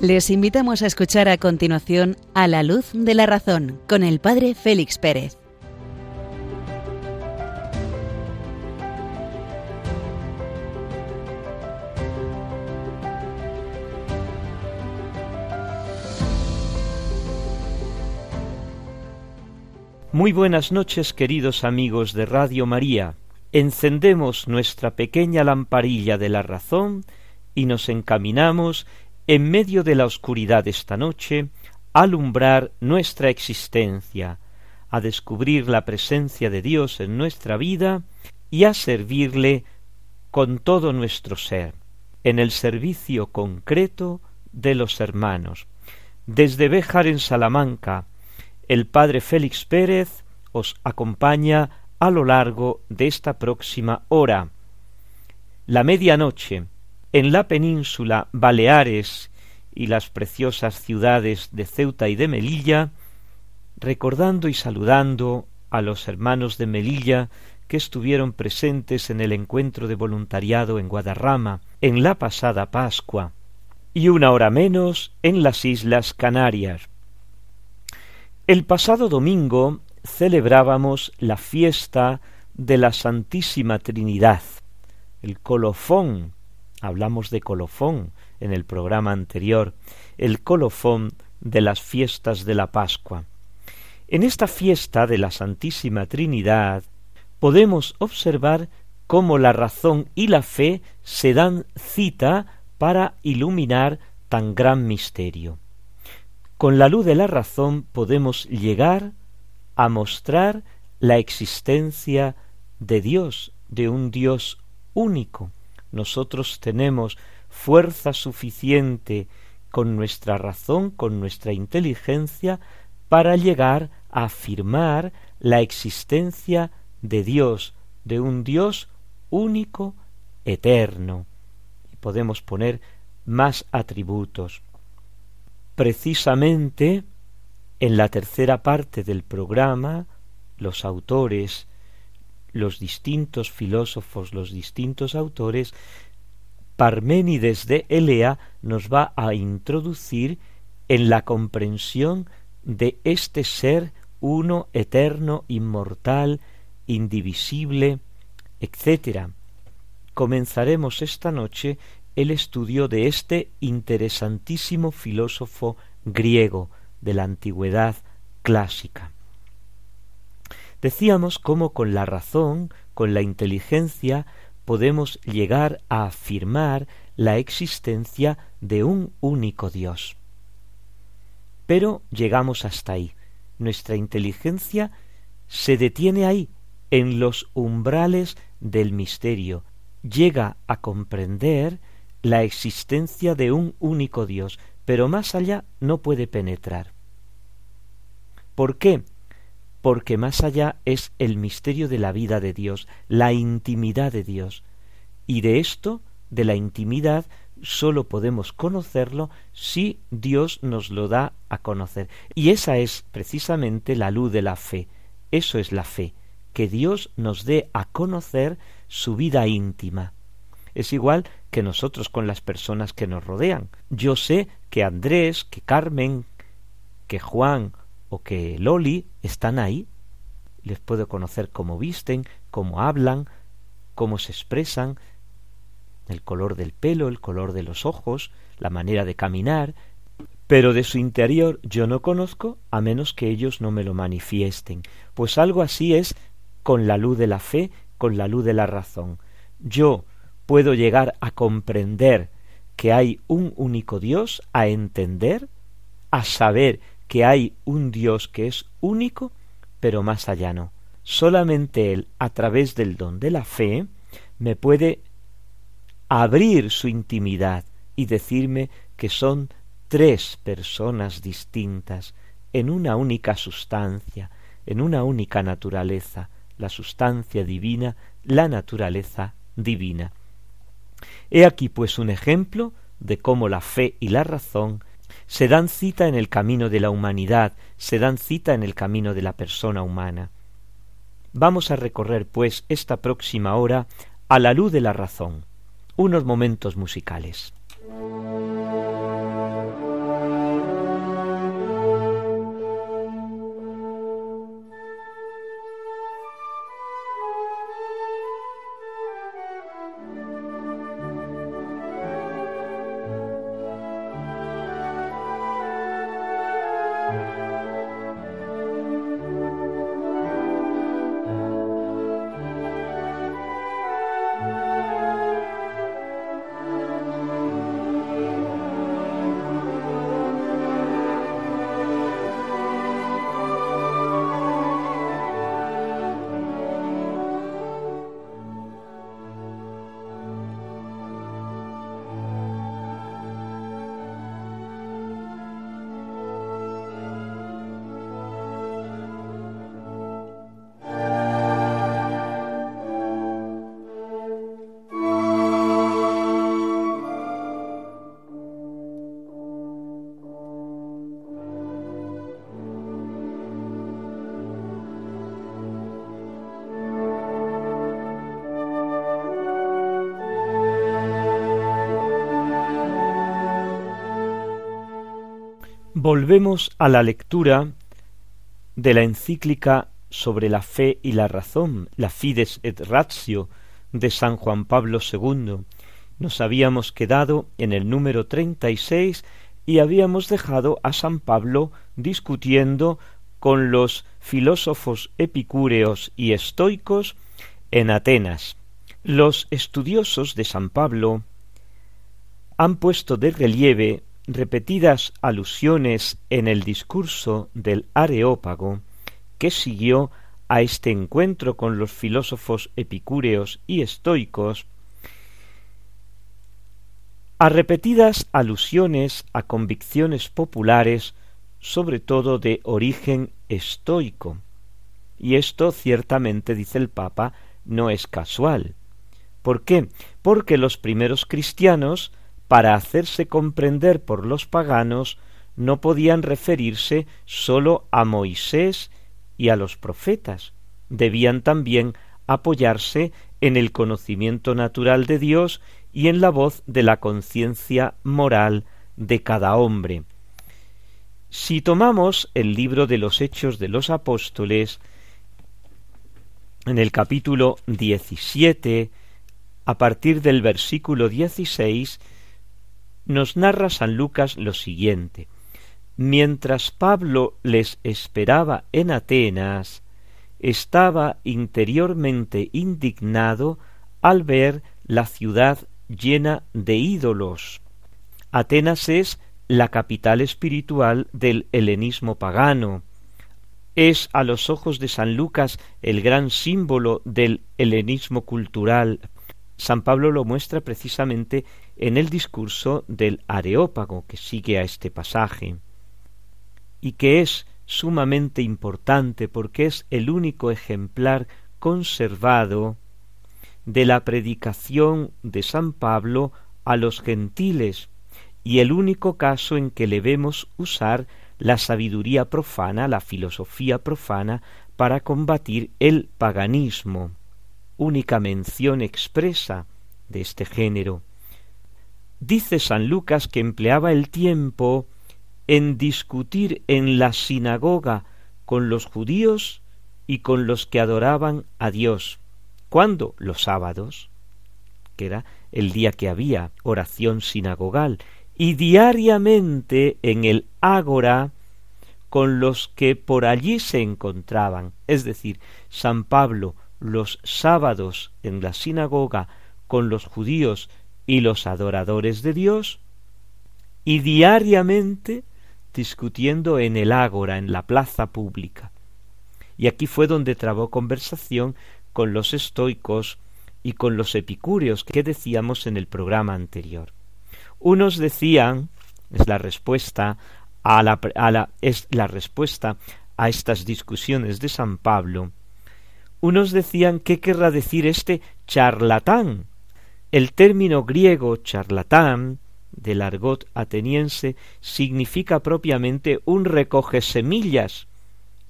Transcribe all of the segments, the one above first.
Les invitamos a escuchar a continuación A la luz de la razón con el Padre Félix Pérez. Muy buenas noches queridos amigos de Radio María. Encendemos nuestra pequeña lamparilla de la razón y nos encaminamos en medio de la oscuridad esta noche, alumbrar nuestra existencia, a descubrir la presencia de Dios en nuestra vida y a servirle con todo nuestro ser, en el servicio concreto de los hermanos. Desde Béjar en Salamanca, el padre Félix Pérez os acompaña a lo largo de esta próxima hora. La medianoche, en la península Baleares y las preciosas ciudades de Ceuta y de Melilla, recordando y saludando a los hermanos de Melilla que estuvieron presentes en el encuentro de voluntariado en Guadarrama en la pasada Pascua, y una hora menos en las Islas Canarias. El pasado domingo celebrábamos la fiesta de la Santísima Trinidad, el colofón Hablamos de colofón en el programa anterior, el colofón de las fiestas de la Pascua. En esta fiesta de la Santísima Trinidad podemos observar cómo la razón y la fe se dan cita para iluminar tan gran misterio. Con la luz de la razón podemos llegar a mostrar la existencia de Dios, de un Dios único, nosotros tenemos fuerza suficiente con nuestra razón, con nuestra inteligencia, para llegar a afirmar la existencia de Dios, de un Dios único, eterno. Y podemos poner más atributos. Precisamente en la tercera parte del programa, los autores los distintos filósofos, los distintos autores, Parménides de Elea nos va a introducir en la comprensión de este ser uno, eterno, inmortal, indivisible, etc. Comenzaremos esta noche el estudio de este interesantísimo filósofo griego de la antigüedad clásica. Decíamos cómo con la razón, con la inteligencia, podemos llegar a afirmar la existencia de un único Dios. Pero llegamos hasta ahí. Nuestra inteligencia se detiene ahí, en los umbrales del misterio. Llega a comprender la existencia de un único Dios, pero más allá no puede penetrar. ¿Por qué? Porque más allá es el misterio de la vida de Dios, la intimidad de Dios. Y de esto, de la intimidad, sólo podemos conocerlo si Dios nos lo da a conocer. Y esa es precisamente la luz de la fe. Eso es la fe, que Dios nos dé a conocer su vida íntima. Es igual que nosotros con las personas que nos rodean. Yo sé que Andrés, que Carmen, que Juan o que Loli están ahí. Les puedo conocer cómo visten, cómo hablan, cómo se expresan, el color del pelo, el color de los ojos, la manera de caminar, pero de su interior yo no conozco a menos que ellos no me lo manifiesten. Pues algo así es con la luz de la fe, con la luz de la razón. Yo puedo llegar a comprender que hay un único Dios, a entender, a saber que hay un Dios que es único, pero más allá no. Solamente Él, a través del don de la fe, me puede abrir su intimidad y decirme que son tres personas distintas en una única sustancia, en una única naturaleza, la sustancia divina, la naturaleza divina. He aquí pues un ejemplo de cómo la fe y la razón se dan cita en el camino de la humanidad, se dan cita en el camino de la persona humana. Vamos a recorrer, pues, esta próxima hora a la luz de la razón, unos momentos musicales. Volvemos a la lectura de la encíclica sobre la fe y la razón, la Fides et Ratio, de San Juan Pablo II. Nos habíamos quedado en el número treinta y seis y habíamos dejado a San Pablo discutiendo con los filósofos epicúreos y estoicos en Atenas. Los estudiosos de San Pablo han puesto de relieve repetidas alusiones en el discurso del Areópago que siguió a este encuentro con los filósofos epicúreos y estoicos, a repetidas alusiones a convicciones populares, sobre todo de origen estoico. Y esto ciertamente, dice el Papa, no es casual. ¿Por qué? Porque los primeros cristianos para hacerse comprender por los paganos, no podían referirse sólo a Moisés y a los profetas, debían también apoyarse en el conocimiento natural de Dios y en la voz de la conciencia moral de cada hombre. Si tomamos el libro de los Hechos de los Apóstoles, en el capítulo 17, a partir del versículo 16, nos narra San Lucas lo siguiente. Mientras Pablo les esperaba en Atenas, estaba interiormente indignado al ver la ciudad llena de ídolos. Atenas es la capital espiritual del helenismo pagano. Es a los ojos de San Lucas el gran símbolo del helenismo cultural. San Pablo lo muestra precisamente en el discurso del Areópago que sigue a este pasaje y que es sumamente importante porque es el único ejemplar conservado de la predicación de San Pablo a los gentiles y el único caso en que le vemos usar la sabiduría profana, la filosofía profana, para combatir el paganismo, única mención expresa de este género. Dice San Lucas que empleaba el tiempo en discutir en la sinagoga con los judíos y con los que adoraban a Dios. ¿Cuándo? Los sábados, que era el día que había oración sinagogal, y diariamente en el ágora con los que por allí se encontraban. Es decir, San Pablo los sábados en la sinagoga con los judíos y los adoradores de Dios, y diariamente discutiendo en el ágora, en la plaza pública. Y aquí fue donde trabó conversación con los estoicos y con los epicúreos que decíamos en el programa anterior. Unos decían, es la respuesta a la, a la, es la respuesta a estas discusiones de San Pablo, unos decían qué querrá decir este charlatán el término griego charlatán del argot ateniense significa propiamente un recoge semillas.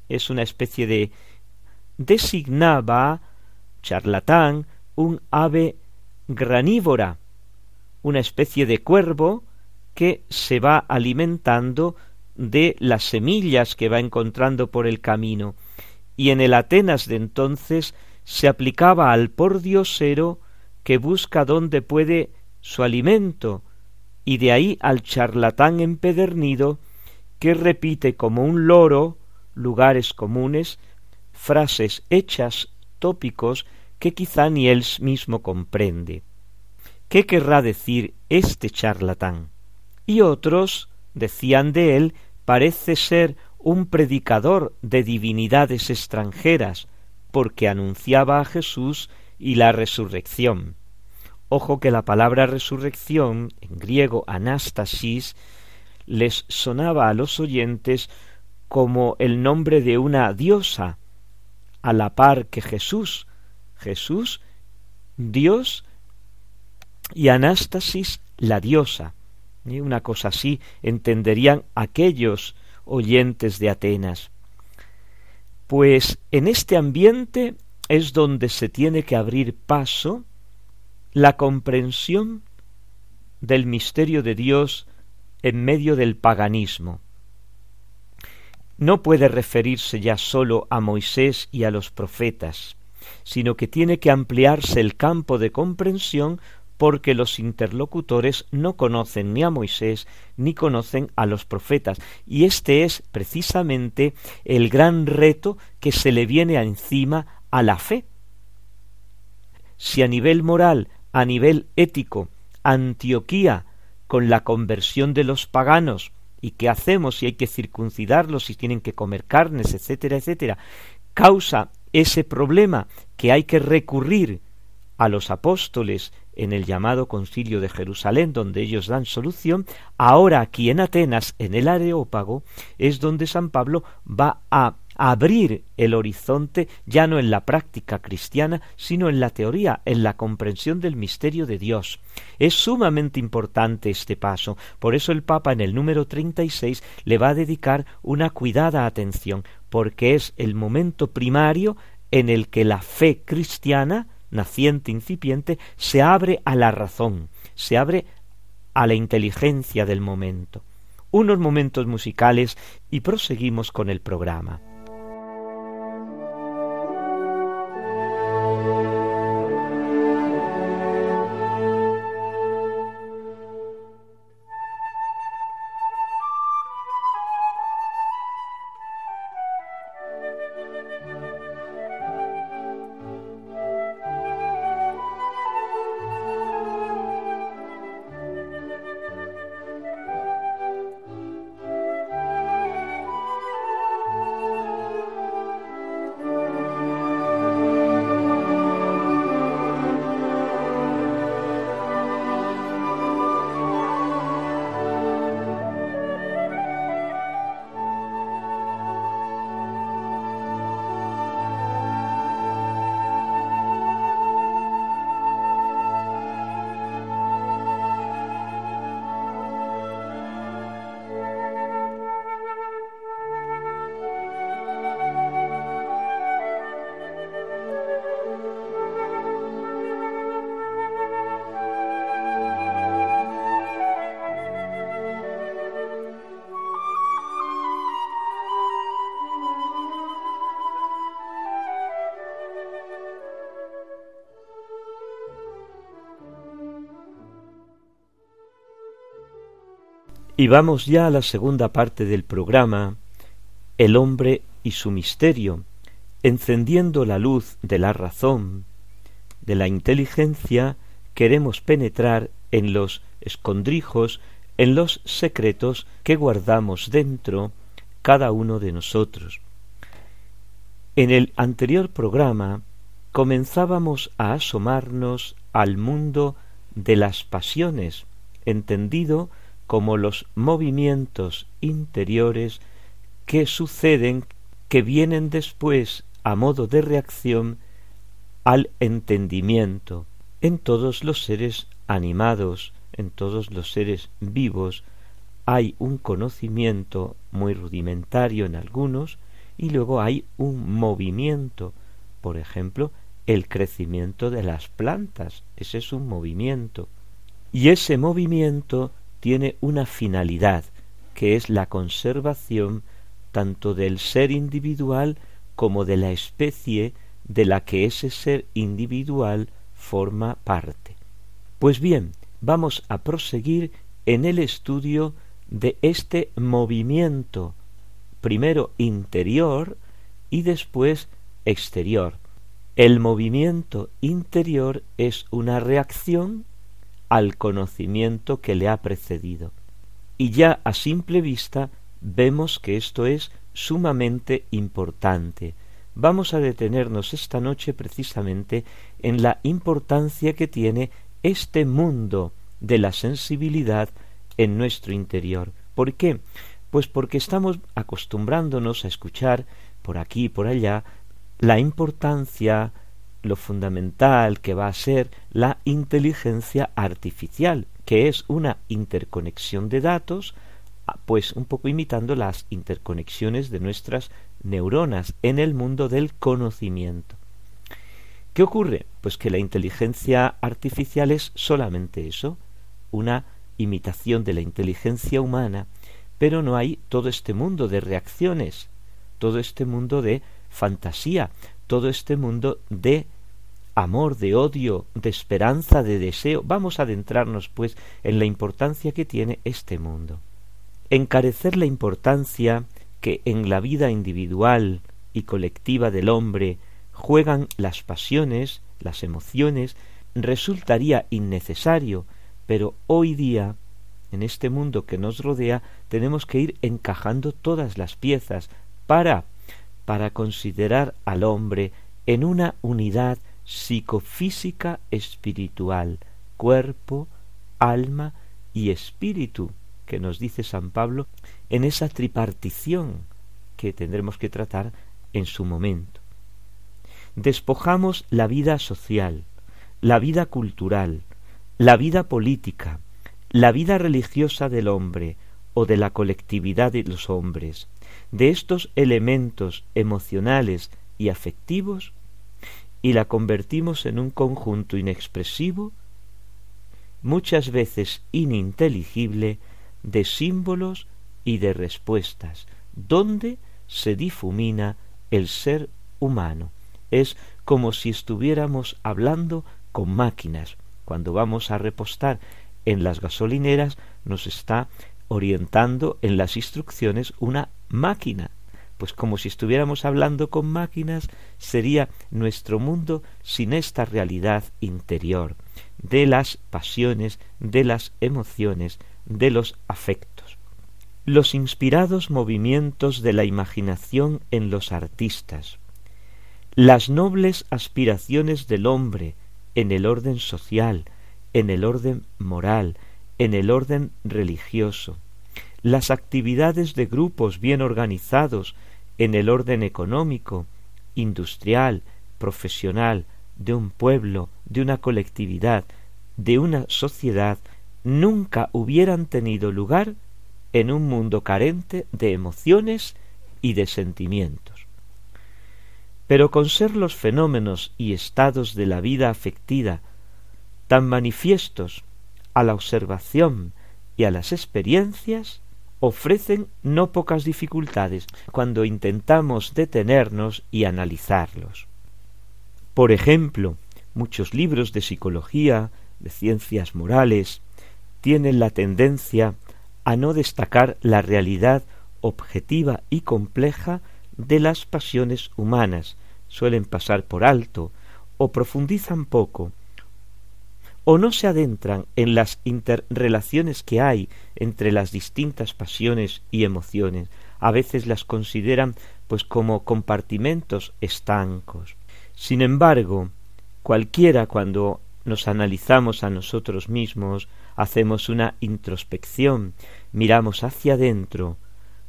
Es una especie de designaba charlatán un ave granívora, una especie de cuervo que se va alimentando de las semillas que va encontrando por el camino, y en el Atenas de entonces se aplicaba al pordiosero que busca dónde puede su alimento, y de ahí al charlatán empedernido que repite como un loro lugares comunes, frases hechas, tópicos que quizá ni él mismo comprende. ¿Qué querrá decir este charlatán? Y otros decían de él parece ser un predicador de divinidades extranjeras, porque anunciaba a Jesús y la resurrección. Ojo que la palabra resurrección, en griego anástasis, les sonaba a los oyentes como el nombre de una diosa, a la par que Jesús. Jesús, Dios, y anástasis, la diosa. Y una cosa así entenderían aquellos oyentes de Atenas. Pues en este ambiente es donde se tiene que abrir paso la comprensión del misterio de Dios en medio del paganismo. no puede referirse ya sólo a Moisés y a los profetas, sino que tiene que ampliarse el campo de comprensión porque los interlocutores no conocen ni a Moisés ni conocen a los profetas. Y este es precisamente el gran reto que se le viene encima a la fe. Si a nivel moral, a nivel ético, Antioquía, con la conversión de los paganos, y qué hacemos si hay que circuncidarlos, si tienen que comer carnes, etcétera, etcétera, causa ese problema que hay que recurrir a los apóstoles en el llamado concilio de Jerusalén, donde ellos dan solución, ahora aquí en Atenas, en el Areópago, es donde San Pablo va a abrir el horizonte ya no en la práctica cristiana, sino en la teoría, en la comprensión del misterio de Dios. Es sumamente importante este paso, por eso el Papa en el número 36 le va a dedicar una cuidada atención, porque es el momento primario en el que la fe cristiana, naciente, incipiente, se abre a la razón, se abre a la inteligencia del momento. Unos momentos musicales y proseguimos con el programa. Y vamos ya a la segunda parte del programa, El hombre y su misterio, encendiendo la luz de la razón, de la inteligencia, queremos penetrar en los escondrijos, en los secretos que guardamos dentro cada uno de nosotros. En el anterior programa comenzábamos a asomarnos al mundo de las pasiones, entendido como los movimientos interiores que suceden, que vienen después a modo de reacción al entendimiento en todos los seres animados, en todos los seres vivos, hay un conocimiento muy rudimentario en algunos y luego hay un movimiento, por ejemplo, el crecimiento de las plantas, ese es un movimiento. Y ese movimiento tiene una finalidad, que es la conservación tanto del ser individual como de la especie de la que ese ser individual forma parte. Pues bien, vamos a proseguir en el estudio de este movimiento, primero interior y después exterior. El movimiento interior es una reacción al conocimiento que le ha precedido. Y ya a simple vista vemos que esto es sumamente importante. Vamos a detenernos esta noche precisamente en la importancia que tiene este mundo de la sensibilidad en nuestro interior. ¿Por qué? Pues porque estamos acostumbrándonos a escuchar por aquí y por allá la importancia lo fundamental que va a ser la inteligencia artificial, que es una interconexión de datos, ah, pues un poco imitando las interconexiones de nuestras neuronas en el mundo del conocimiento. ¿Qué ocurre? Pues que la inteligencia artificial es solamente eso, una imitación de la inteligencia humana, pero no hay todo este mundo de reacciones, todo este mundo de fantasía, todo este mundo de amor, de odio, de esperanza, de deseo. Vamos a adentrarnos, pues, en la importancia que tiene este mundo. Encarecer la importancia que en la vida individual y colectiva del hombre juegan las pasiones, las emociones, resultaría innecesario, pero hoy día, en este mundo que nos rodea, tenemos que ir encajando todas las piezas para para considerar al hombre en una unidad psicofísica espiritual, cuerpo, alma y espíritu, que nos dice San Pablo en esa tripartición que tendremos que tratar en su momento. Despojamos la vida social, la vida cultural, la vida política, la vida religiosa del hombre o de la colectividad de los hombres, de estos elementos emocionales y afectivos y la convertimos en un conjunto inexpresivo, muchas veces ininteligible, de símbolos y de respuestas, donde se difumina el ser humano. Es como si estuviéramos hablando con máquinas. Cuando vamos a repostar en las gasolineras nos está orientando en las instrucciones una máquina. Pues como si estuviéramos hablando con máquinas, sería nuestro mundo sin esta realidad interior, de las pasiones, de las emociones, de los afectos. Los inspirados movimientos de la imaginación en los artistas, las nobles aspiraciones del hombre en el orden social, en el orden moral, en el orden religioso, las actividades de grupos bien organizados en el orden económico, industrial, profesional, de un pueblo, de una colectividad, de una sociedad, nunca hubieran tenido lugar en un mundo carente de emociones y de sentimientos. Pero con ser los fenómenos y estados de la vida afectiva tan manifiestos a la observación y a las experiencias ofrecen no pocas dificultades cuando intentamos detenernos y analizarlos. Por ejemplo, muchos libros de psicología, de ciencias morales, tienen la tendencia a no destacar la realidad objetiva y compleja de las pasiones humanas, suelen pasar por alto o profundizan poco o no se adentran en las interrelaciones que hay entre las distintas pasiones y emociones, a veces las consideran pues como compartimentos estancos. Sin embargo, cualquiera cuando nos analizamos a nosotros mismos, hacemos una introspección, miramos hacia adentro,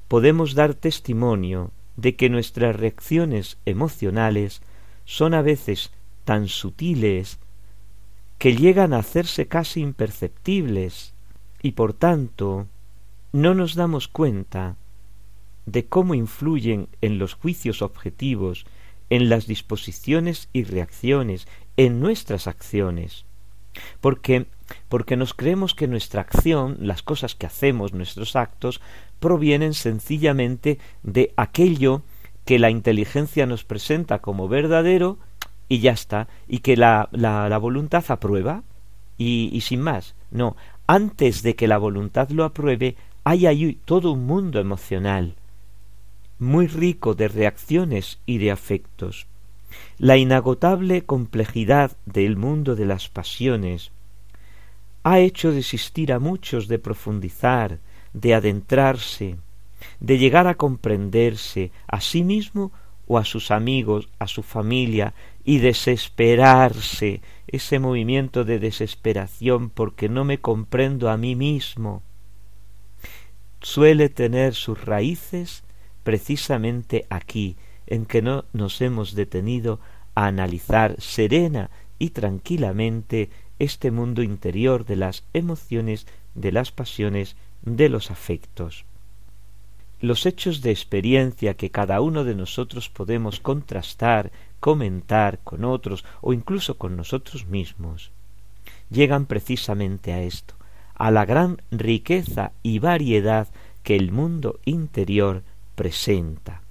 podemos dar testimonio de que nuestras reacciones emocionales son a veces tan sutiles que llegan a hacerse casi imperceptibles y por tanto no nos damos cuenta de cómo influyen en los juicios objetivos, en las disposiciones y reacciones, en nuestras acciones. Porque porque nos creemos que nuestra acción, las cosas que hacemos, nuestros actos, provienen sencillamente de aquello que la inteligencia nos presenta como verdadero y ya está, y que la, la, voluntad aprueba y, y, sin más. No, antes de que la voluntad lo apruebe, hay ahí todo un mundo emocional, muy rico de reacciones y de afectos. La inagotable complejidad del mundo de las pasiones ha hecho desistir a muchos de profundizar, de adentrarse, de llegar a comprenderse a sí mismo o a sus amigos, a su familia, y desesperarse, ese movimiento de desesperación porque no me comprendo a mí mismo, suele tener sus raíces precisamente aquí, en que no nos hemos detenido a analizar serena y tranquilamente este mundo interior de las emociones, de las pasiones, de los afectos. Los hechos de experiencia que cada uno de nosotros podemos contrastar, comentar con otros o incluso con nosotros mismos, llegan precisamente a esto, a la gran riqueza y variedad que el mundo interior presenta.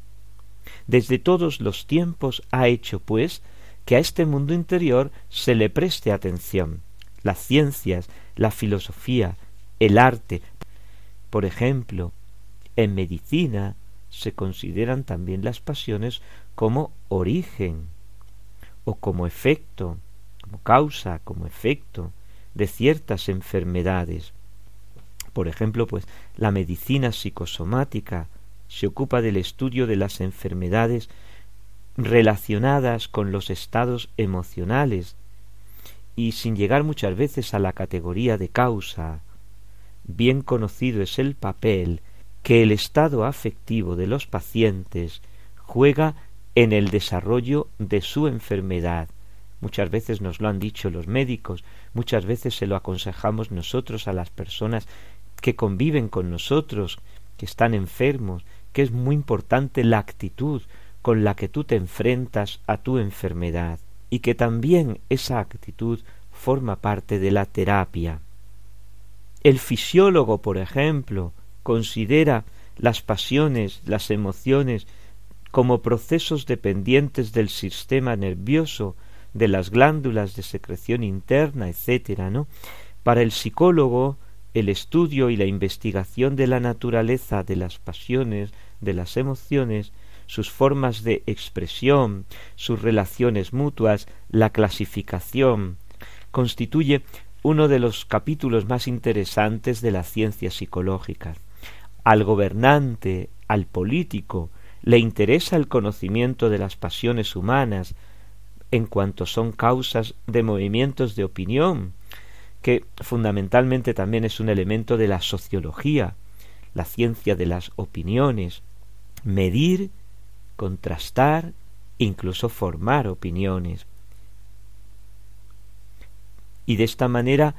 Desde todos los tiempos ha hecho, pues, que a este mundo interior se le preste atención. Las ciencias, la filosofía, el arte. Por ejemplo, en medicina se consideran también las pasiones como origen o como efecto, como causa, como efecto de ciertas enfermedades. Por ejemplo, pues la medicina psicosomática se ocupa del estudio de las enfermedades relacionadas con los estados emocionales y sin llegar muchas veces a la categoría de causa. Bien conocido es el papel que el estado afectivo de los pacientes juega en el desarrollo de su enfermedad. Muchas veces nos lo han dicho los médicos, muchas veces se lo aconsejamos nosotros a las personas que conviven con nosotros, que están enfermos, que es muy importante la actitud con la que tú te enfrentas a tu enfermedad y que también esa actitud forma parte de la terapia. El fisiólogo, por ejemplo, considera las pasiones, las emociones, como procesos dependientes del sistema nervioso, de las glándulas de secreción interna, etcétera, ¿no? Para el psicólogo, el estudio y la investigación de la naturaleza de las pasiones, de las emociones, sus formas de expresión, sus relaciones mutuas, la clasificación, constituye uno de los capítulos más interesantes de la ciencia psicológica. Al gobernante, al político, le interesa el conocimiento de las pasiones humanas en cuanto son causas de movimientos de opinión, que fundamentalmente también es un elemento de la sociología, la ciencia de las opiniones, medir, contrastar, incluso formar opiniones. Y de esta manera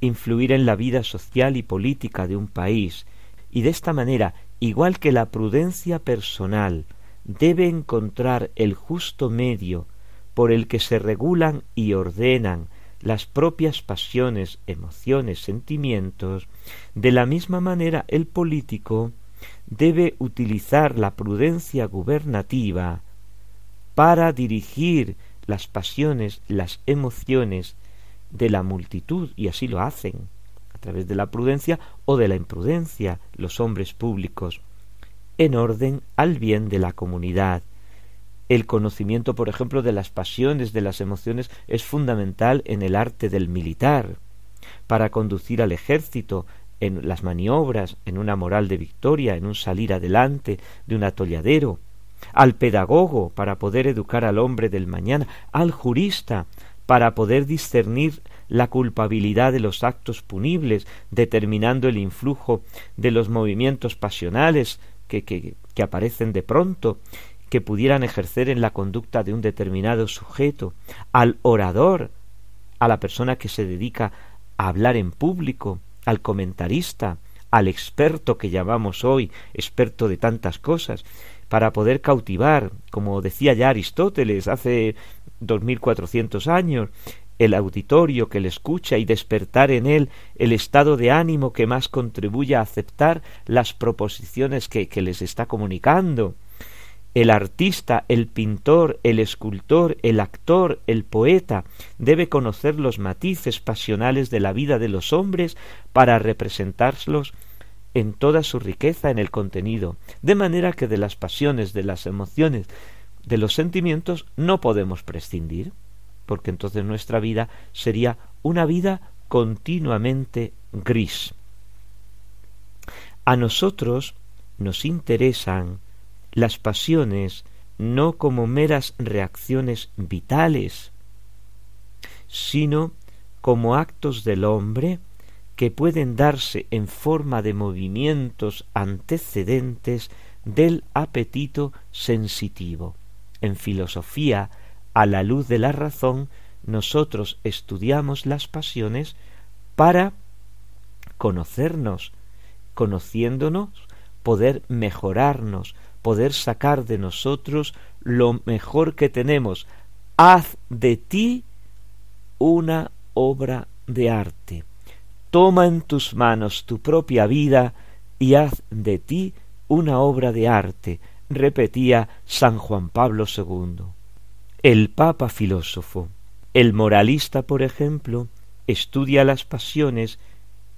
influir en la vida social y política de un país, y de esta manera, igual que la prudencia personal debe encontrar el justo medio por el que se regulan y ordenan las propias pasiones, emociones, sentimientos, de la misma manera el político debe utilizar la prudencia gubernativa para dirigir las pasiones, las emociones de la multitud, y así lo hacen, través de la prudencia o de la imprudencia, los hombres públicos, en orden al bien de la comunidad, el conocimiento, por ejemplo, de las pasiones, de las emociones, es fundamental en el arte del militar, para conducir al ejército en las maniobras, en una moral de victoria, en un salir adelante de un atolladero, al pedagogo para poder educar al hombre del mañana, al jurista para poder discernir la culpabilidad de los actos punibles, determinando el influjo de los movimientos pasionales que, que, que aparecen de pronto, que pudieran ejercer en la conducta de un determinado sujeto, al orador, a la persona que se dedica a hablar en público, al comentarista, al experto que llamamos hoy, experto de tantas cosas, para poder cautivar, como decía ya Aristóteles hace dos mil cuatrocientos años, el auditorio que le escucha y despertar en él el estado de ánimo que más contribuya a aceptar las proposiciones que, les está comunicando. El artista, el pintor, el escultor, el actor, el poeta debe conocer los matices pasionales de la vida de los hombres para representarlos en toda su riqueza en el contenido, de manera que de las pasiones, de las emociones, de los sentimientos no podemos prescindir, porque entonces nuestra vida sería una vida continuamente gris. A nosotros nos interesan las pasiones no como meras reacciones vitales, sino como actos del hombre que pueden darse en forma de movimientos antecedentes del apetito sensitivo. En filosofía, a la luz de la razón, nosotros estudiamos las pasiones para conocernos, conociéndonos, poder mejorarnos, poder sacar de nosotros lo mejor que tenemos. Haz de ti una obra de arte. Toma en tus manos tu propia vida y haz de ti una obra de arte, repetía San Juan Pablo II. El Papa filósofo, el moralista, por ejemplo, estudia las pasiones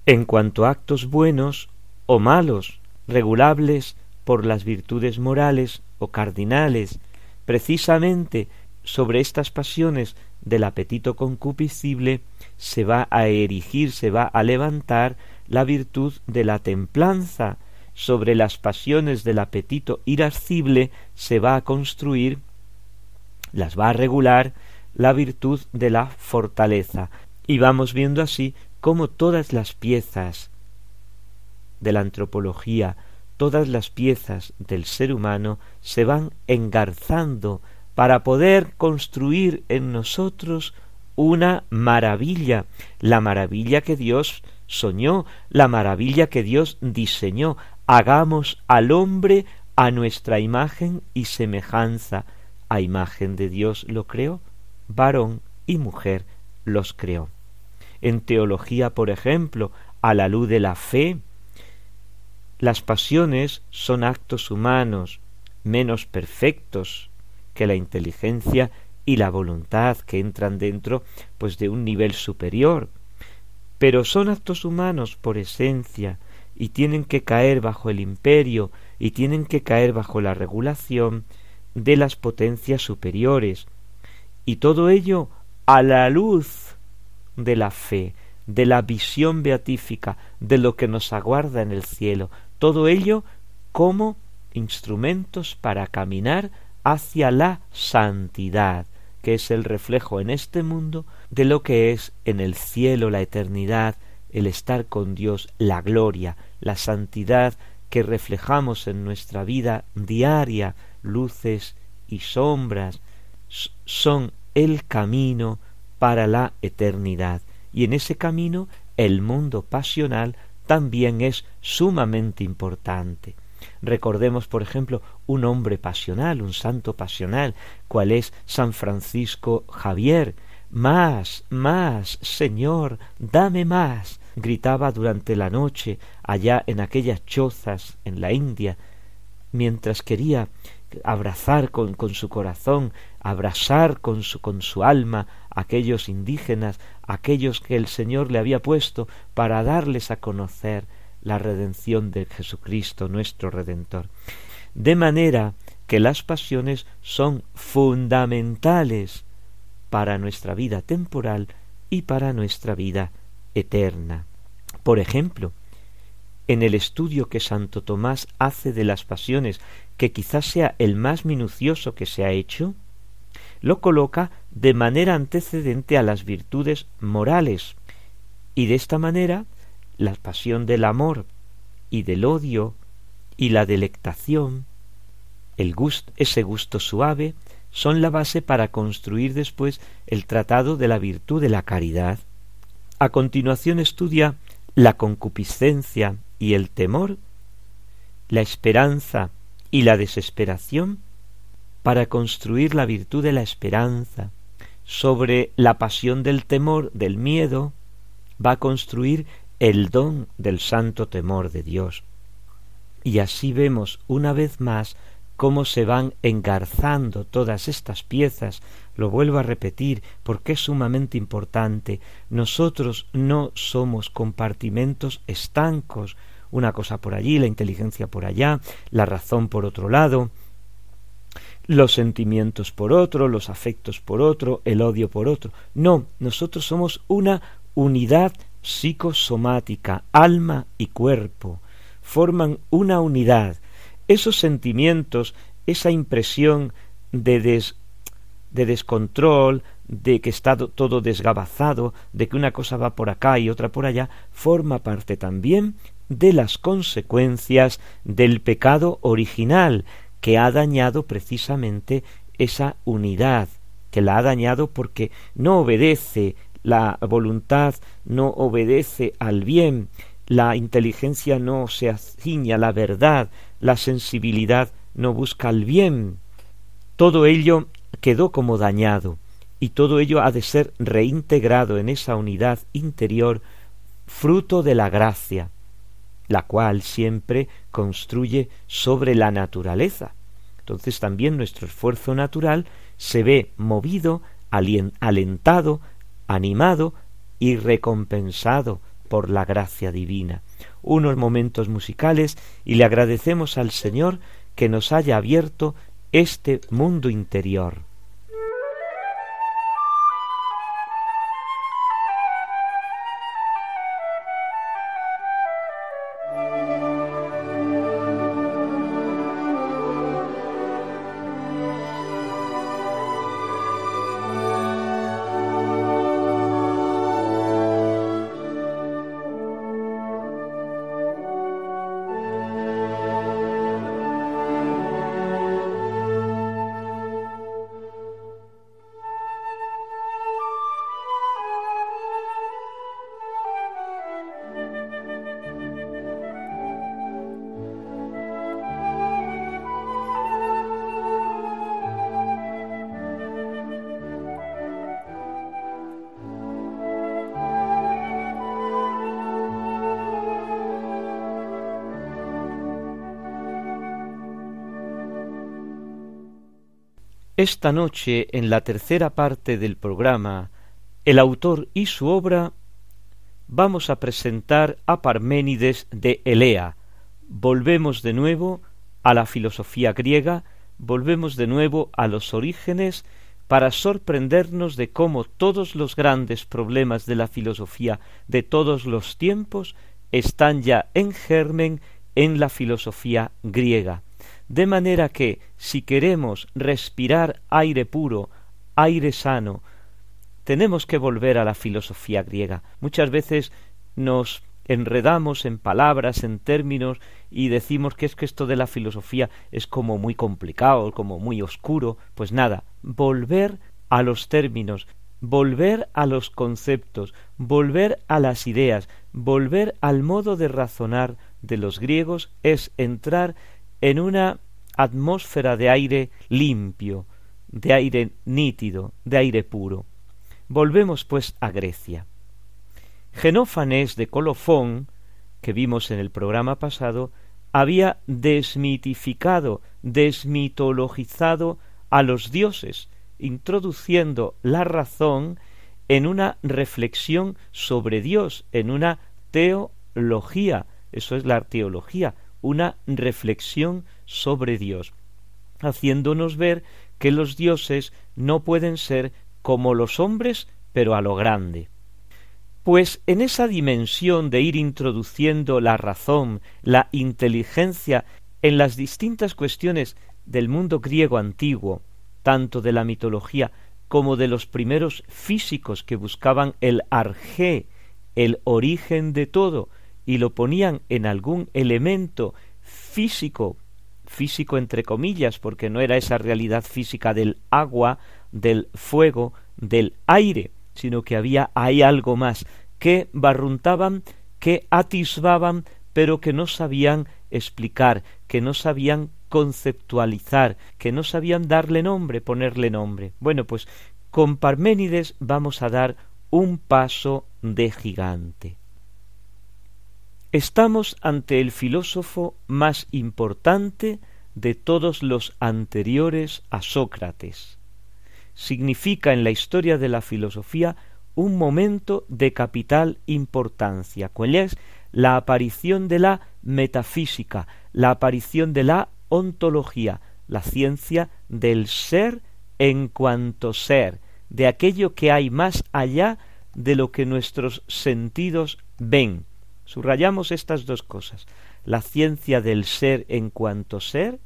en cuanto a actos buenos o malos, regulables por las virtudes morales o cardinales, precisamente sobre estas pasiones del apetito concupiscible se va a erigir, se va a levantar la virtud de la templanza, sobre las pasiones del apetito irascible se va a construir, las va a regular la virtud de la fortaleza. Y vamos viendo así cómo todas las piezas de la antropología, todas las piezas del ser humano se van engarzando para poder construir en nosotros una maravilla, la maravilla que Dios soñó, la maravilla que Dios diseñó. Hagamos al hombre a nuestra imagen y semejanza. A imagen de Dios lo creó, varón y mujer los creó. En teología, por ejemplo, a la luz de la fe, las pasiones son actos humanos menos perfectos que la inteligencia y la voluntad que entran dentro pues de un nivel superior pero son actos humanos por esencia y tienen que caer bajo el imperio y tienen que caer bajo la regulación de las potencias superiores. Y todo ello a la luz de la fe, de la visión beatífica, de lo que nos aguarda en el cielo, todo ello como instrumentos para caminar hacia la santidad, que es el reflejo en este mundo de lo que es en el cielo la eternidad, el estar con Dios, la gloria, la santidad que reflejamos en nuestra vida diaria, luces y sombras, son el camino para la eternidad. Y en ese camino el mundo pasional también es sumamente importante. Recordemos, por ejemplo, un hombre pasional, un santo pasional, cual es San Francisco Javier. Más, más, Señor, dame más, gritaba durante la noche allá en aquellas chozas en la India, mientras quería abrazar con, con su corazón, abrazar con su, con su alma aquellos indígenas, aquellos que el Señor le había puesto para darles a conocer la redención de Jesucristo nuestro Redentor. De manera que las pasiones son fundamentales para nuestra vida temporal y para nuestra vida eterna. Por ejemplo, en el estudio que Santo Tomás hace de las pasiones, que quizás sea el más minucioso que se ha hecho, lo coloca de manera antecedente a las virtudes morales, y de esta manera la pasión del amor y del odio y la delectación, el gusto, ese gusto suave, son la base para construir después el tratado de la virtud de la caridad. A continuación estudia la concupiscencia y el temor, la esperanza y la desesperación, para construir la virtud de la esperanza. Sobre la pasión del temor, del miedo, va a construir el don del santo temor de Dios. Y así vemos una vez más cómo se van engarzando todas estas piezas. Lo vuelvo a repetir porque es sumamente importante. Nosotros no somos compartimentos estancos, una cosa por allí, la inteligencia por allá, la razón por otro lado, los sentimientos por otro, los afectos por otro, el odio por otro. No, nosotros somos una unidad psicosomática, alma y cuerpo, forman una unidad. Esos sentimientos, esa impresión de, de descontrol, de que está todo desgabazado, de que una cosa va por acá y otra por allá, forma parte también de las consecuencias del pecado original, que ha dañado precisamente esa unidad, que la ha dañado porque no obedece la voluntad no obedece al bien, la inteligencia no se aciña a la verdad, la sensibilidad no busca el bien. Todo ello quedó como dañado, y todo ello ha de ser reintegrado en esa unidad interior, fruto de la gracia. La cual siempre construye sobre la naturaleza. Entonces también nuestro esfuerzo natural se ve movido, alentado, animado y recompensado por la gracia divina. Unos momentos musicales y le agradecemos al Señor que nos haya abierto este mundo interior. Esta noche, en la tercera parte del programa, el autor y su obra, vamos a presentar a Parménides de Elea. Volvemos de nuevo a la filosofía griega, volvemos de nuevo a los orígenes para sorprendernos de cómo todos los grandes problemas de la filosofía de todos los tiempos están ya en germen en la filosofía griega. De manera que si queremos respirar aire puro, aire sano, tenemos que volver a la filosofía griega. Muchas veces nos enredamos en palabras, en términos, y decimos que es que esto de la filosofía es como muy complicado, como muy oscuro. Pues nada, volver a los términos, volver a los conceptos, volver a las ideas, volver al modo de razonar de los griegos es entrar en una atmósfera de aire limpio, de aire nítido, de aire puro. Volvemos pues a Grecia. Genófanes de Colofón, que vimos en el programa pasado, había desmitificado, desmitologizado a los dioses, introduciendo la razón en una reflexión sobre Dios, en una teología, eso es la teología, una reflexión sobre Dios, haciéndonos ver que los dioses no pueden ser como los hombres, pero a lo grande. Pues en esa dimensión de ir introduciendo la razón, la inteligencia en las distintas cuestiones del mundo griego antiguo, tanto de la mitología como de los primeros físicos que buscaban el arjé, el origen de todo, y lo ponían en algún elemento físico, físico entre comillas, porque no era esa realidad física del agua, del fuego, del aire, sino que había ahí algo más, que barruntaban, que atisbaban, pero que no sabían explicar, que no sabían conceptualizar, que no sabían darle nombre, ponerle nombre. Bueno, pues con Parménides vamos a dar un paso de gigante. Estamos ante el filósofo más importante de todos los anteriores a Sócrates. Significa en la historia de la filosofía un momento de capital importancia, cuál es la aparición de la metafísica, la aparición de la ontología, la ciencia del ser en cuanto ser, de aquello que hay más allá de lo que nuestros sentidos ven, Subrayamos estas dos cosas, la ciencia del ser en cuanto ser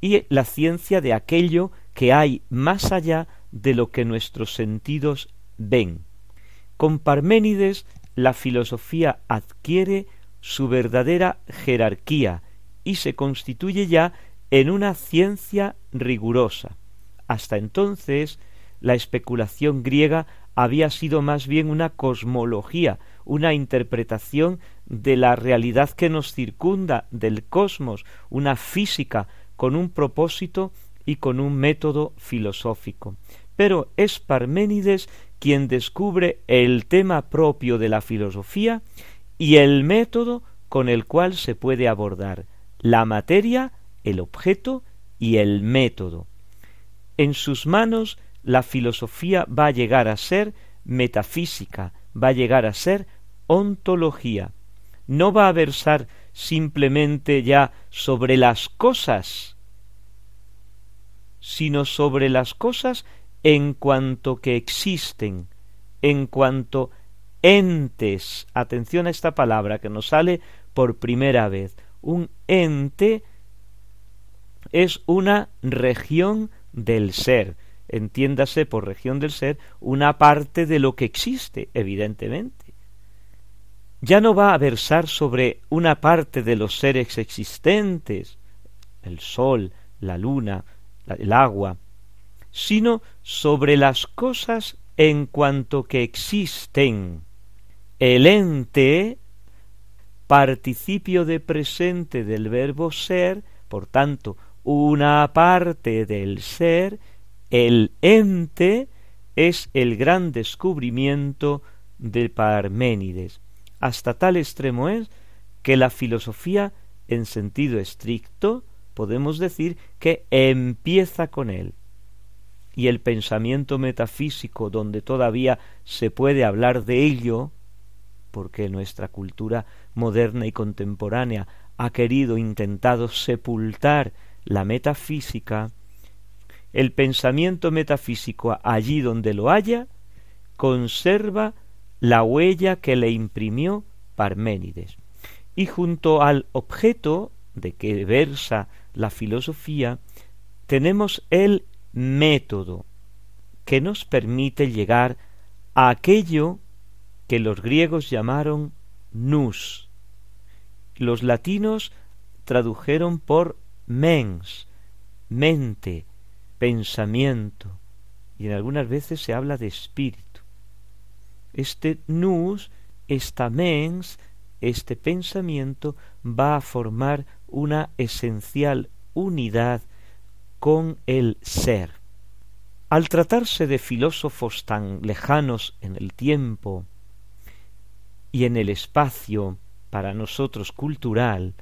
y la ciencia de aquello que hay más allá de lo que nuestros sentidos ven. Con Parménides la filosofía adquiere su verdadera jerarquía y se constituye ya en una ciencia rigurosa. Hasta entonces la especulación griega había sido más bien una cosmología, una interpretación de la realidad que nos circunda, del cosmos, una física con un propósito y con un método filosófico. Pero es Parménides quien descubre el tema propio de la filosofía y el método con el cual se puede abordar la materia, el objeto y el método. En sus manos la filosofía va a llegar a ser metafísica, va a llegar a ser ontología. No va a versar simplemente ya sobre las cosas, sino sobre las cosas en cuanto que existen, en cuanto entes. Atención a esta palabra que nos sale por primera vez. Un ente es una región del ser. Entiéndase por región del ser una parte de lo que existe, evidentemente. Ya no va a versar sobre una parte de los seres existentes, el sol, la luna, el agua, sino sobre las cosas en cuanto que existen. El ente, participio de presente del verbo ser, por tanto, una parte del ser, el ente es el gran descubrimiento de Parménides. Hasta tal extremo es que la filosofía, en sentido estricto, podemos decir que empieza con él. Y el pensamiento metafísico, donde todavía se puede hablar de ello, porque nuestra cultura moderna y contemporánea ha querido, intentado sepultar la metafísica, el pensamiento metafísico allí donde lo haya, conserva la huella que le imprimió Parménides. Y junto al objeto de que versa la filosofía, tenemos el método que nos permite llegar a aquello que los griegos llamaron nous. Los latinos tradujeron por mens, mente, pensamiento, y en algunas veces se habla de espíritu. Este nous, esta mens, este pensamiento va a formar una esencial unidad con el ser. Al tratarse de filósofos tan lejanos en el tiempo y en el espacio para nosotros cultural,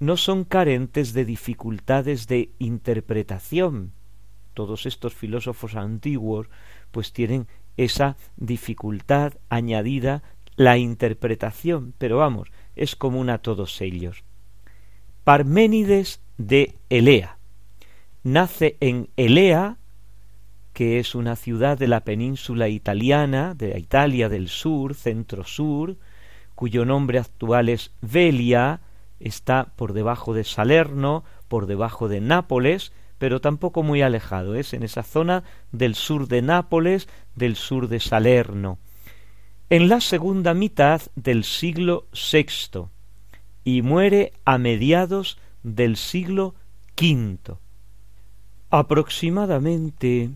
no son carentes de dificultades de interpretación. Todos estos filósofos antiguos pues tienen esa dificultad añadida la interpretación, pero vamos, es común a todos ellos. Parménides de Elea. Nace en Elea, que es una ciudad de la península italiana, de Italia del sur, centro-sur, cuyo nombre actual es Velia, está por debajo de Salerno, por debajo de Nápoles, pero tampoco muy alejado, es en esa zona del sur de Nápoles, del sur de Salerno. En la segunda mitad del siglo VI y muere a mediados del siglo V. Aproximadamente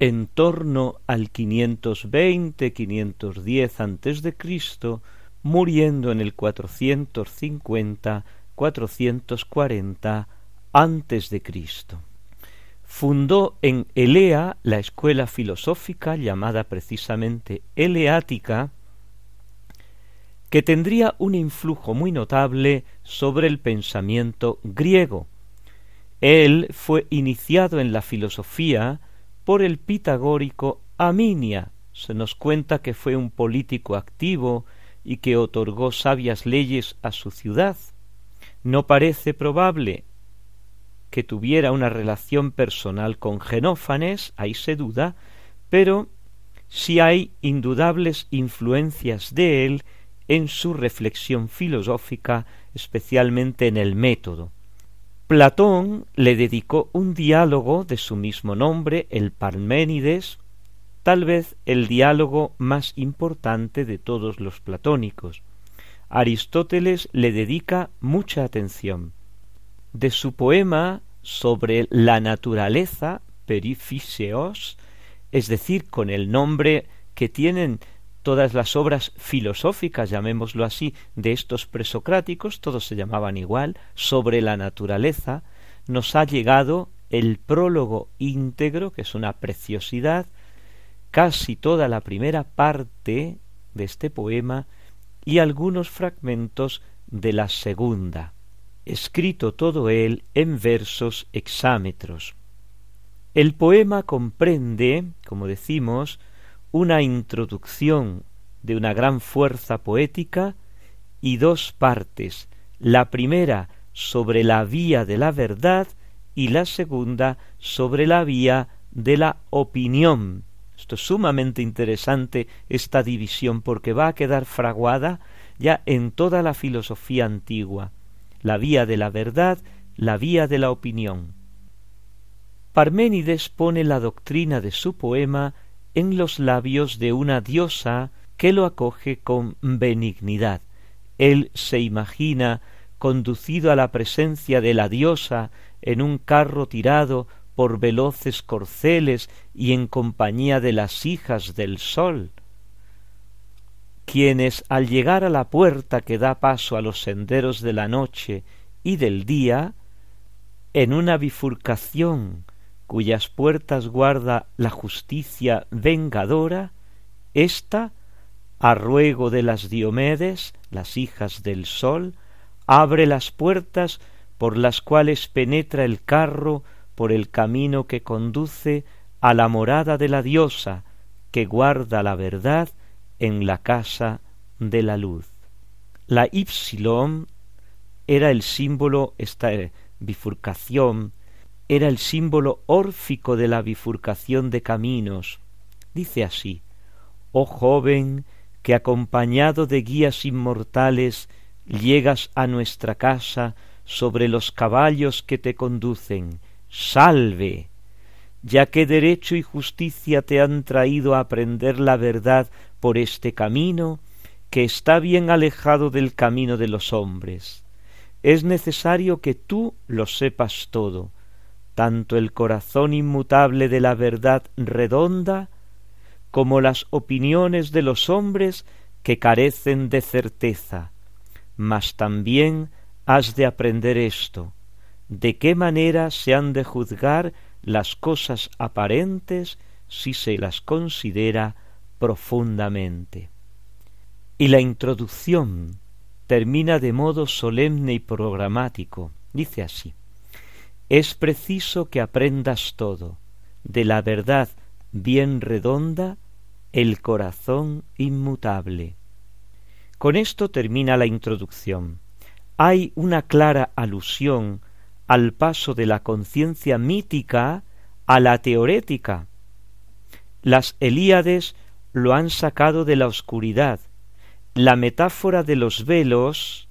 en torno al 520-510 antes de Cristo muriendo en el 450-440 antes de Cristo. Fundó en Elea la escuela filosófica llamada precisamente Eleática, que tendría un influjo muy notable sobre el pensamiento griego. Él fue iniciado en la filosofía por el pitagórico Aminia. Se nos cuenta que fue un político activo y que otorgó sabias leyes a su ciudad. No parece probable que tuviera una relación personal con Genófanes, ahí se duda, pero sí hay indudables influencias de él en su reflexión filosófica, especialmente en el método. Platón le dedicó un diálogo de su mismo nombre, el Parménides, tal vez el diálogo más importante de todos los platónicos. Aristóteles le dedica mucha atención. De su poema sobre la naturaleza, Perifiseos, es decir, con el nombre que tienen todas las obras filosóficas, llamémoslo así, de estos presocráticos, todos se llamaban igual, sobre la naturaleza, nos ha llegado el prólogo íntegro, que es una preciosidad, casi toda la primera parte de este poema y algunos fragmentos de la segunda, escrito todo él en versos hexámetros. El poema comprende, como decimos, una introducción de una gran fuerza poética y dos partes, la primera sobre la vía de la verdad y la segunda sobre la vía de la opinión. Esto es sumamente interesante, esta división, porque va a quedar fraguada ya en toda la filosofía antigua, la vía de la verdad, la vía de la opinión. Parménides pone la doctrina de su poema en los labios de una diosa que lo acoge con benignidad. Él se imagina conducido a la presencia de la diosa en un carro tirado por veloces corceles y en compañía de las hijas del sol, quienes al llegar a la puerta que da paso a los senderos de la noche y del día, en una bifurcación cuyas puertas guarda la justicia vengadora, ésta a ruego de las Diomedes, las hijas del sol, abre las puertas por las cuales penetra el carro por el camino que conduce a la morada de la diosa que guarda la verdad en la casa de la luz. La Ypsilon era el símbolo, esta bifurcación, era el símbolo órfico de la bifurcación de caminos. Dice así, Oh joven, que acompañado de guías inmortales llegas a nuestra casa sobre los caballos que te conducen, salve, ya que derecho y justicia te han traído a aprender la verdad por este camino, que está bien alejado del camino de los hombres. Es necesario que tú lo sepas todo, tanto el corazón inmutable de la verdad redonda, como las opiniones de los hombres que carecen de certeza, mas también has de aprender esto, de qué manera se han de juzgar las cosas aparentes si se las considera profundamente. Y la introducción termina de modo solemne y programático. Dice así, es preciso que aprendas todo, de la verdad bien redonda el corazón inmutable. Con esto termina la introducción. Hay una clara alusión al paso de la conciencia mítica a la teorética. Las Elíades lo han sacado de la oscuridad. La metáfora de los velos,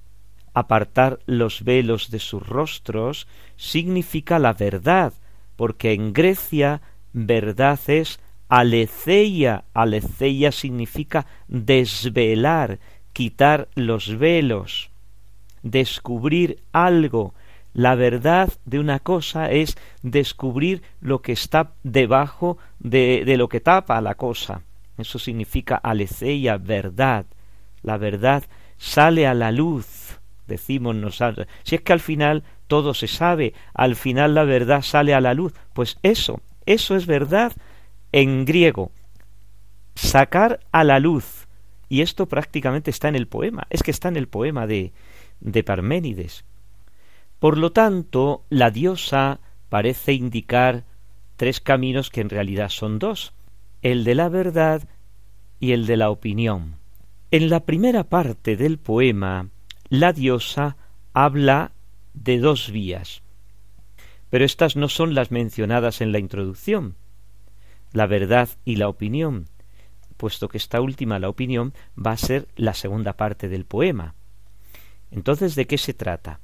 apartar los velos de sus rostros, significa la verdad, porque en Grecia verdad es aletheia, aletheia significa desvelar, quitar los velos, descubrir algo. La verdad de una cosa es descubrir lo que está debajo de, de lo que tapa la cosa. Eso significa aletheia, verdad. La verdad sale a la luz, decimos nosotros. Si es que al final todo se sabe, al final la verdad sale a la luz, pues eso, eso es verdad en griego. Sacar a la luz. Y esto prácticamente está en el poema, es que está en el poema de, de Parménides. Por lo tanto, la diosa parece indicar tres caminos que en realidad son dos, el de la verdad y el de la opinión. En la primera parte del poema, la diosa habla de dos vías. Pero estas no son las mencionadas en la introducción, la verdad y la opinión, puesto que esta última, la opinión, va a ser la segunda parte del poema. Entonces, ¿de qué se trata?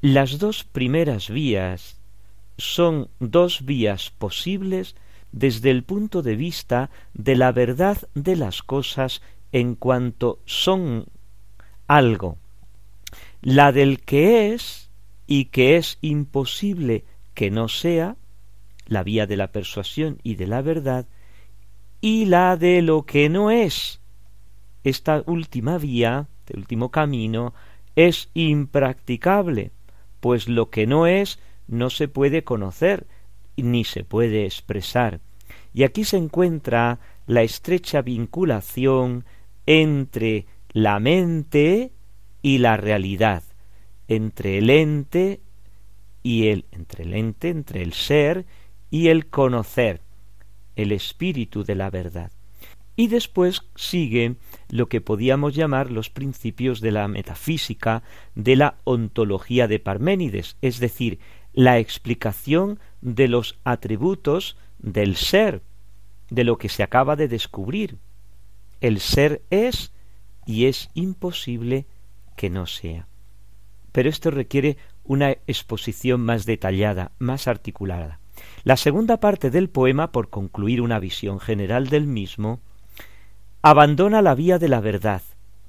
Las dos primeras vías son dos vías posibles desde el punto de vista de la verdad de las cosas en cuanto son algo. La del que es y que es imposible que no sea la vía de la persuasión y de la verdad, y la de lo que no es. Esta última vía, el último camino, es impracticable, pues lo que no es no se puede conocer ni se puede expresar. Y aquí se encuentra la estrecha vinculación entre la mente y la realidad, entre el ente y el entre el ente, entre el ser y el conocer, el espíritu de la verdad. Y después sigue lo que podíamos llamar los principios de la metafísica, de la ontología de Parménides, es decir, la explicación de los atributos del ser, de lo que se acaba de descubrir. El ser es y es imposible que no sea. Pero esto requiere una exposición más detallada, más articulada. La segunda parte del poema, por concluir una visión general del mismo, abandona la vía de la verdad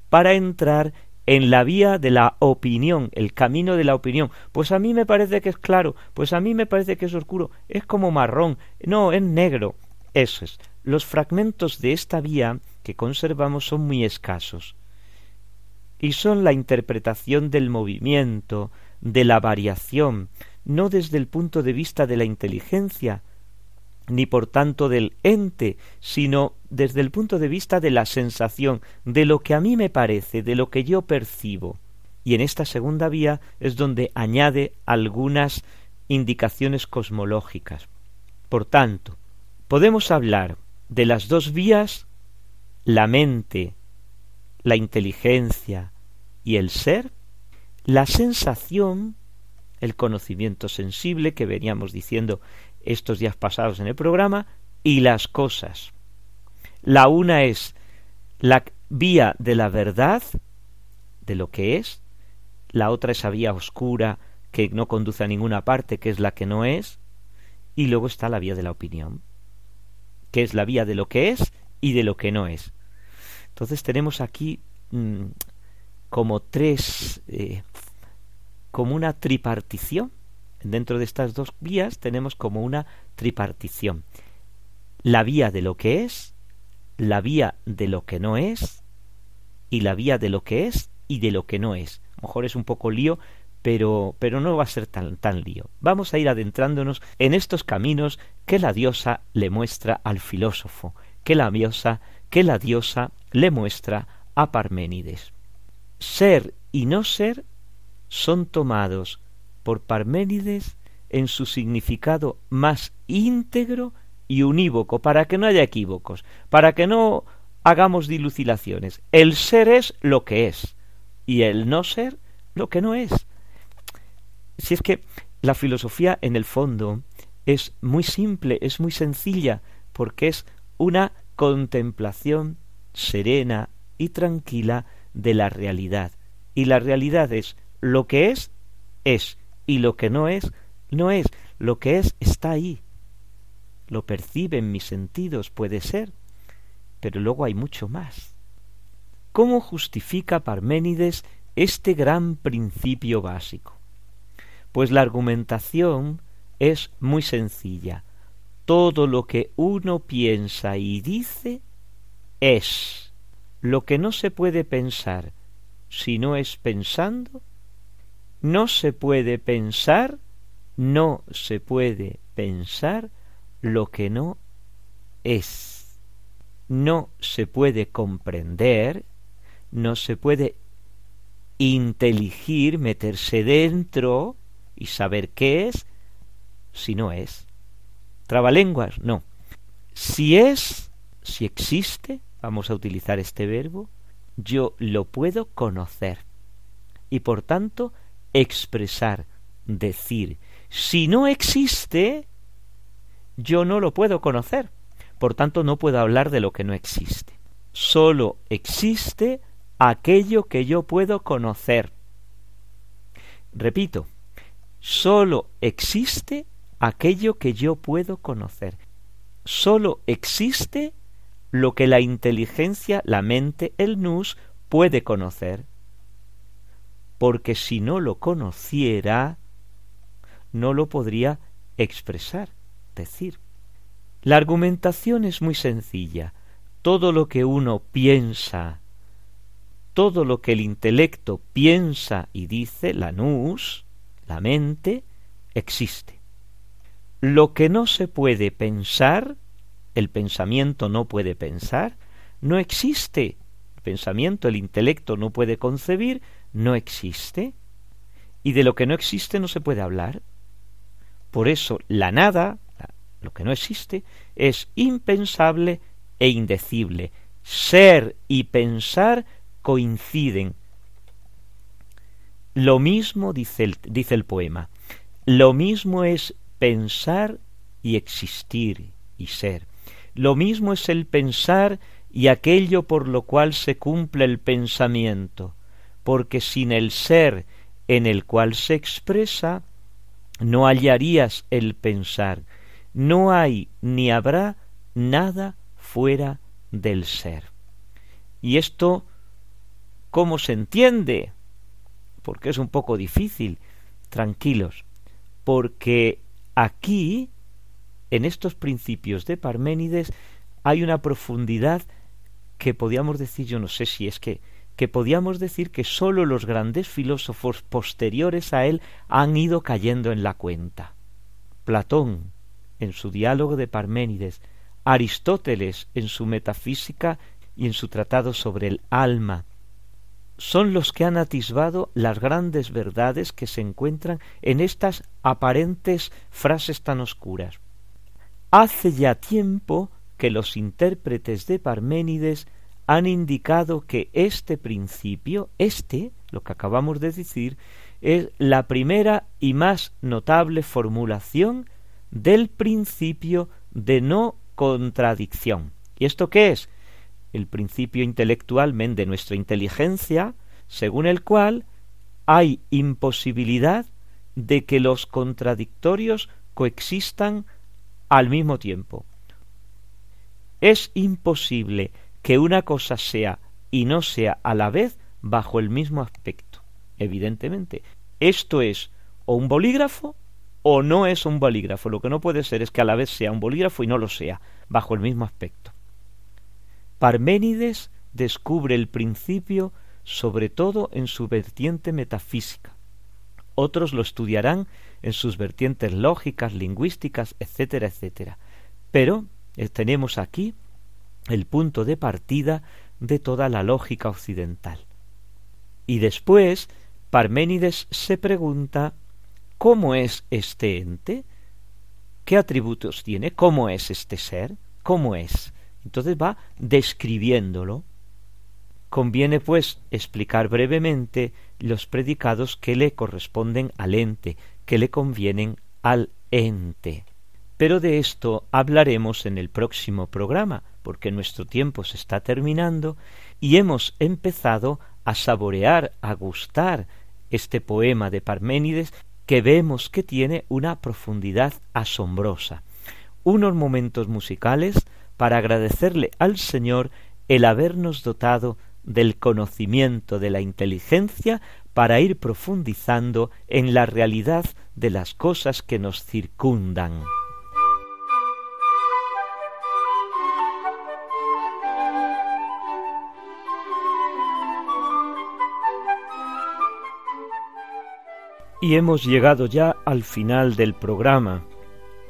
para entrar en la vía de la opinión, el camino de la opinión. Pues a mí me parece que es claro, pues a mí me parece que es oscuro, es como marrón, no, es negro. Eso es. Los fragmentos de esta vía que conservamos son muy escasos y son la interpretación del movimiento, de la variación, no desde el punto de vista de la inteligencia, ni por tanto del ente, sino desde el punto de vista de la sensación, de lo que a mí me parece, de lo que yo percibo. Y en esta segunda vía es donde añade algunas indicaciones cosmológicas. Por tanto, podemos hablar de las dos vías, la mente, la inteligencia y el ser, la sensación, el conocimiento sensible que veníamos diciendo estos días pasados en el programa, y las cosas. La una es la vía de la verdad, de lo que es, la otra esa vía oscura que no conduce a ninguna parte, que es la que no es, y luego está la vía de la opinión, que es la vía de lo que es y de lo que no es. Entonces tenemos aquí mm, como tres, eh, como una tripartición. Dentro de estas dos vías tenemos como una tripartición. La vía de lo que es, la vía de lo que no es y la vía de lo que es y de lo que no es. A lo mejor es un poco lío, pero, pero no va a ser tan, tan lío. Vamos a ir adentrándonos en estos caminos que la diosa le muestra al filósofo, que la diosa, que la diosa le muestra a Parménides. Ser y no ser son tomados por Parménides en su significado más íntegro y unívoco, para que no haya equívocos, para que no hagamos dilucilaciones. El ser es lo que es y el no ser lo que no es. Si es que la filosofía en el fondo es muy simple, es muy sencilla, porque es una contemplación serena y tranquila de la realidad. Y la realidad es lo que es, es, y lo que no es, no es. Lo que es está ahí, lo perciben mis sentidos, puede ser, pero luego hay mucho más. ¿Cómo justifica Parménides este gran principio básico? Pues la argumentación es muy sencilla. Todo lo que uno piensa y dice es. Lo que no se puede pensar si no es pensando, no se puede pensar, no se puede pensar lo que no es. No se puede comprender, no se puede inteligir, meterse dentro y saber qué es, si no es. Trabalenguas, no. Si es, si existe, vamos a utilizar este verbo, yo lo puedo conocer y por tanto expresar, decir. Si no existe, yo no lo puedo conocer, por tanto no puedo hablar de lo que no existe. Solo existe aquello que yo puedo conocer. Repito, solo existe aquello que yo puedo conocer. Solo existe lo que la inteligencia, la mente, el nous puede conocer. Porque si no lo conociera, no lo podría expresar decir. La argumentación es muy sencilla. Todo lo que uno piensa, todo lo que el intelecto piensa y dice, la nous, la mente, existe. Lo que no se puede pensar, el pensamiento no puede pensar, no existe. El pensamiento, el intelecto no puede concebir, no existe y de lo que no existe no se puede hablar. Por eso la nada, lo que no existe, es impensable e indecible. Ser y pensar coinciden. Lo mismo dice el, dice el poema, lo mismo es pensar y existir y ser. Lo mismo es el pensar y aquello por lo cual se cumple el pensamiento, porque sin el ser en el cual se expresa, no hallarías el pensar. No hay ni habrá nada fuera del ser. ¿Y esto cómo se entiende? Porque es un poco difícil. Tranquilos, porque aquí, en estos principios de Parménides, hay una profundidad que podíamos decir, yo no sé si es que, que podíamos decir que sólo los grandes filósofos posteriores a él han ido cayendo en la cuenta. Platón, en su diálogo de Parménides, Aristóteles en su metafísica y en su tratado sobre el alma, son los que han atisbado las grandes verdades que se encuentran en estas aparentes frases tan oscuras. Hace ya tiempo que los intérpretes de Parménides han indicado que este principio, este, lo que acabamos de decir, es la primera y más notable formulación del principio de no contradicción. ¿Y esto qué es? El principio intelectualmente de nuestra inteligencia, según el cual hay imposibilidad de que los contradictorios coexistan al mismo tiempo. Es imposible que una cosa sea y no sea a la vez bajo el mismo aspecto. Evidentemente, esto es o un bolígrafo o no es un bolígrafo. Lo que no puede ser es que a la vez sea un bolígrafo y no lo sea, bajo el mismo aspecto. Parménides descubre el principio sobre todo en su vertiente metafísica. Otros lo estudiarán en sus vertientes lógicas, lingüísticas, etcétera, etcétera. Pero eh, tenemos aquí el punto de partida de toda la lógica occidental. Y después Parménides se pregunta ¿cómo es este ente? ¿Qué atributos tiene? ¿Cómo es este ser? ¿Cómo es? Entonces va describiéndolo. Conviene pues explicar brevemente los predicados que le corresponden al ente, que le convienen al ente. Pero de esto hablaremos en el próximo programa, porque nuestro tiempo se está terminando y hemos empezado a saborear, a gustar este poema de Parménides que vemos que tiene una profundidad asombrosa. Unos momentos musicales para agradecerle al Señor el habernos dotado del conocimiento, de la inteligencia, para ir profundizando en la realidad de las cosas que nos circundan. Y hemos llegado ya al final del programa.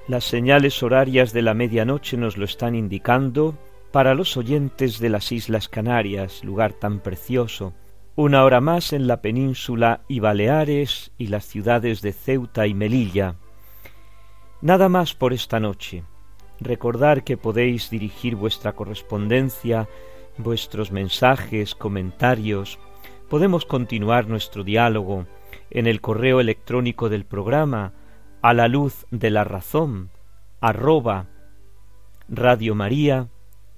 Las señales horarias de la medianoche nos lo están indicando para los oyentes de las Islas Canarias, lugar tan precioso. Una hora más en la península y Baleares y las ciudades de Ceuta y Melilla. Nada más por esta noche. Recordar que podéis dirigir vuestra correspondencia, vuestros mensajes, comentarios. Podemos continuar nuestro diálogo en el correo electrónico del programa a la luz de la razón arroba Radio María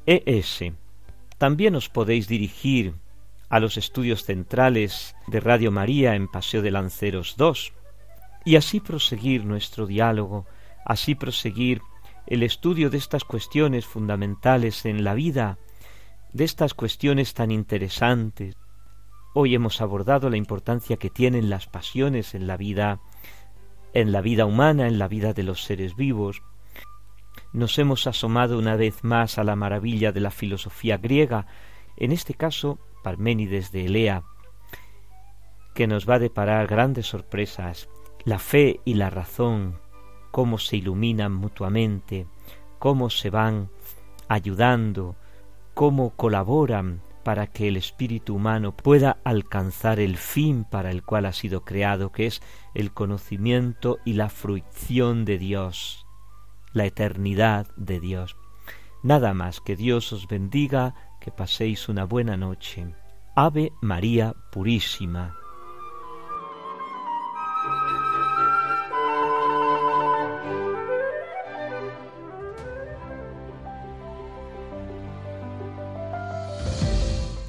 ES. También os podéis dirigir a los estudios centrales de Radio María en Paseo de Lanceros 2 y así proseguir nuestro diálogo, así proseguir el estudio de estas cuestiones fundamentales en la vida, de estas cuestiones tan interesantes Hoy hemos abordado la importancia que tienen las pasiones en la vida en la vida humana, en la vida de los seres vivos. Nos hemos asomado una vez más a la maravilla de la filosofía griega, en este caso Parménides de Elea, que nos va a deparar grandes sorpresas, la fe y la razón, cómo se iluminan mutuamente, cómo se van ayudando, cómo colaboran para que el espíritu humano pueda alcanzar el fin para el cual ha sido creado, que es el conocimiento y la fruición de Dios, la eternidad de Dios. Nada más que Dios os bendiga, que paséis una buena noche. Ave María Purísima.